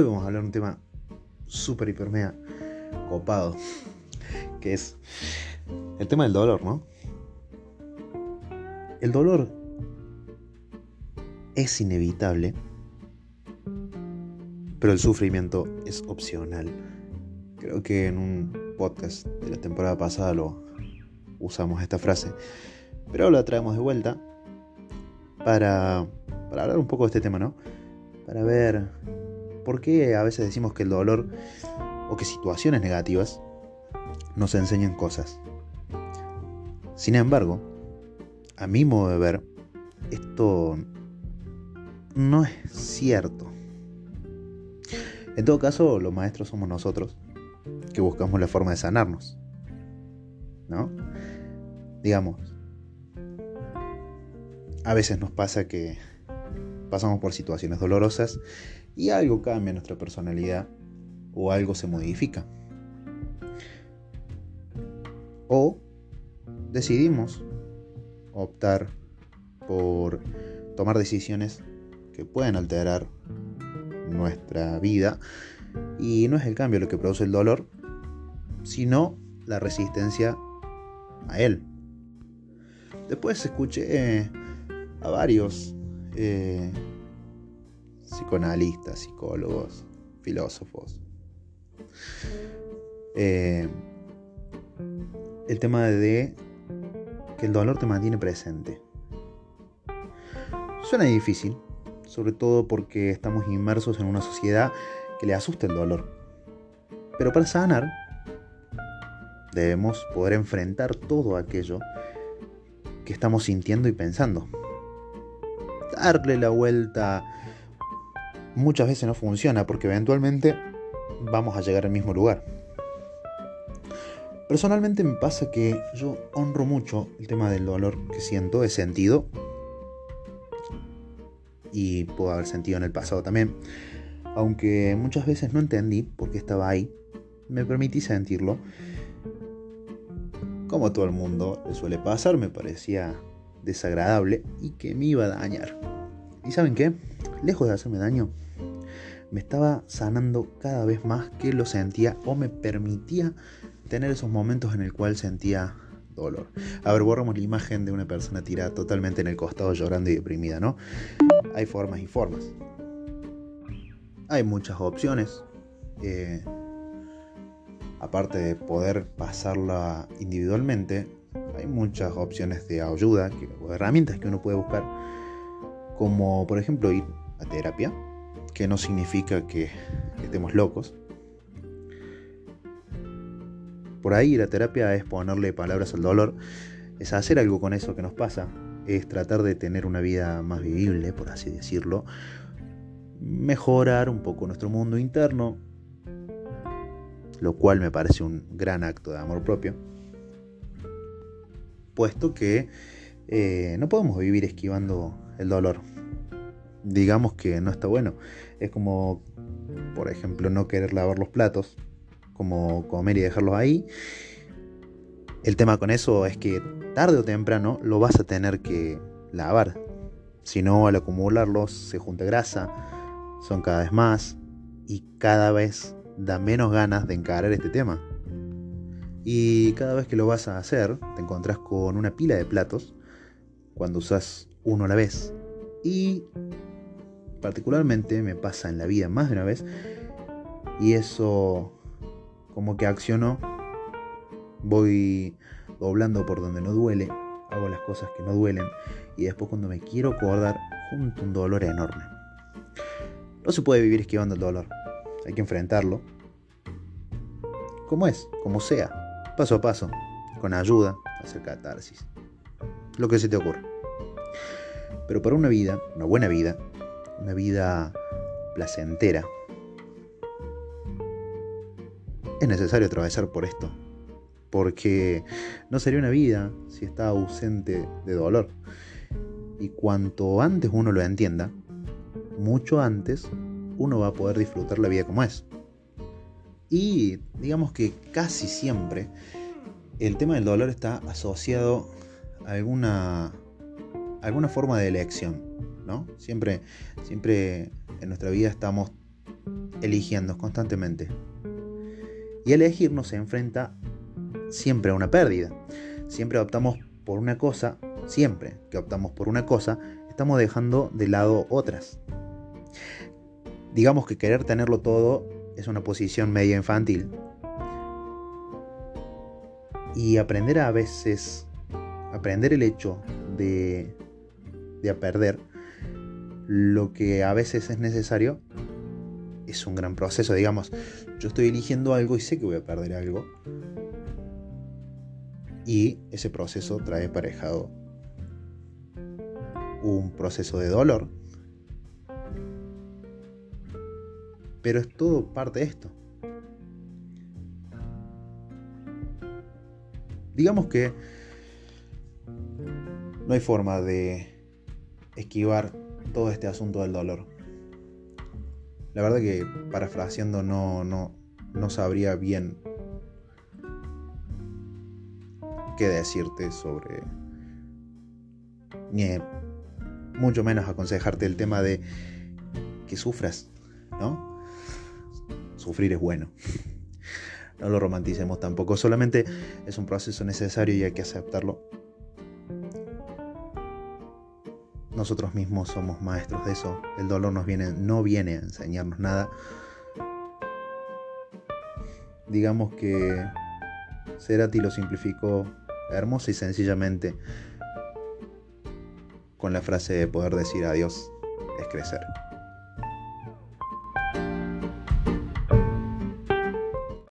Hoy vamos a hablar de un tema súper, hiper, mega copado, que es el tema del dolor, ¿no? El dolor es inevitable, pero el sufrimiento es opcional. Creo que en un podcast de la temporada pasada lo usamos esta frase, pero ahora la traemos de vuelta para, para hablar un poco de este tema, ¿no? Para ver por qué a veces decimos que el dolor o que situaciones negativas nos enseñan cosas. Sin embargo, a mi modo de ver, esto no es cierto. En todo caso, los maestros somos nosotros que buscamos la forma de sanarnos. ¿No? Digamos, a veces nos pasa que pasamos por situaciones dolorosas y algo cambia nuestra personalidad o algo se modifica. O decidimos optar por tomar decisiones que pueden alterar nuestra vida y no es el cambio lo que produce el dolor, sino la resistencia a él. Después escuché a varios eh, psicoanalistas, psicólogos, filósofos. Eh, el tema de que el dolor te mantiene presente. Suena difícil, sobre todo porque estamos inmersos en una sociedad que le asusta el dolor. Pero para sanar, debemos poder enfrentar todo aquello que estamos sintiendo y pensando. Darle la vuelta muchas veces no funciona porque eventualmente vamos a llegar al mismo lugar. Personalmente me pasa que yo honro mucho el tema del dolor que siento, he sentido, y puedo haber sentido en el pasado también, aunque muchas veces no entendí por qué estaba ahí, me permití sentirlo. Como a todo el mundo le suele pasar, me parecía desagradable y que me iba a dañar. ¿Y saben qué? Lejos de hacerme daño, me estaba sanando cada vez más que lo sentía o me permitía tener esos momentos en el cual sentía dolor. A ver, borramos la imagen de una persona tirada totalmente en el costado llorando y deprimida, ¿no? Hay formas y formas. Hay muchas opciones. Eh, aparte de poder pasarla individualmente, hay muchas opciones de ayuda o herramientas que uno puede buscar, como por ejemplo ir a terapia, que no significa que estemos locos. Por ahí la terapia es ponerle palabras al dolor, es hacer algo con eso que nos pasa, es tratar de tener una vida más vivible, por así decirlo, mejorar un poco nuestro mundo interno, lo cual me parece un gran acto de amor propio, puesto que eh, no podemos vivir esquivando el dolor, digamos que no está bueno. Es como, por ejemplo, no querer lavar los platos, como comer y dejarlos ahí. El tema con eso es que tarde o temprano lo vas a tener que lavar. Si no, al acumularlos se junta grasa, son cada vez más y cada vez da menos ganas de encarar este tema. Y cada vez que lo vas a hacer, te encontrás con una pila de platos cuando usas uno a la vez. Y particularmente me pasa en la vida más de una vez y eso como que acciono, voy doblando por donde no duele, hago las cosas que no duelen y después cuando me quiero acordar junto un dolor enorme. No se puede vivir esquivando el dolor, hay que enfrentarlo. Como es, como sea, paso a paso, con ayuda, hacer catarsis, lo que se te ocurra. Pero para una vida, una buena vida, una vida placentera, es necesario atravesar por esto, porque no sería una vida si está ausente de dolor. Y cuanto antes uno lo entienda, mucho antes uno va a poder disfrutar la vida como es. Y digamos que casi siempre el tema del dolor está asociado a alguna, alguna forma de elección. Siempre, siempre en nuestra vida estamos eligiendo constantemente. Y elegir nos enfrenta siempre a una pérdida. Siempre optamos por una cosa, siempre que optamos por una cosa, estamos dejando de lado otras. Digamos que querer tenerlo todo es una posición media infantil. Y aprender a veces, aprender el hecho de, de perder, lo que a veces es necesario es un gran proceso. Digamos, yo estoy eligiendo algo y sé que voy a perder algo. Y ese proceso trae aparejado un proceso de dolor. Pero es todo parte de esto. Digamos que no hay forma de esquivar todo este asunto del dolor. La verdad que parafraseando no, no, no sabría bien qué decirte sobre... Ni mucho menos aconsejarte el tema de que sufras, ¿no? Sufrir es bueno. No lo romanticemos tampoco, solamente es un proceso necesario y hay que aceptarlo nosotros mismos somos maestros de eso. El dolor no viene a enseñarnos nada. Digamos que Cerati lo simplificó hermosa y sencillamente con la frase de poder decir adiós es crecer.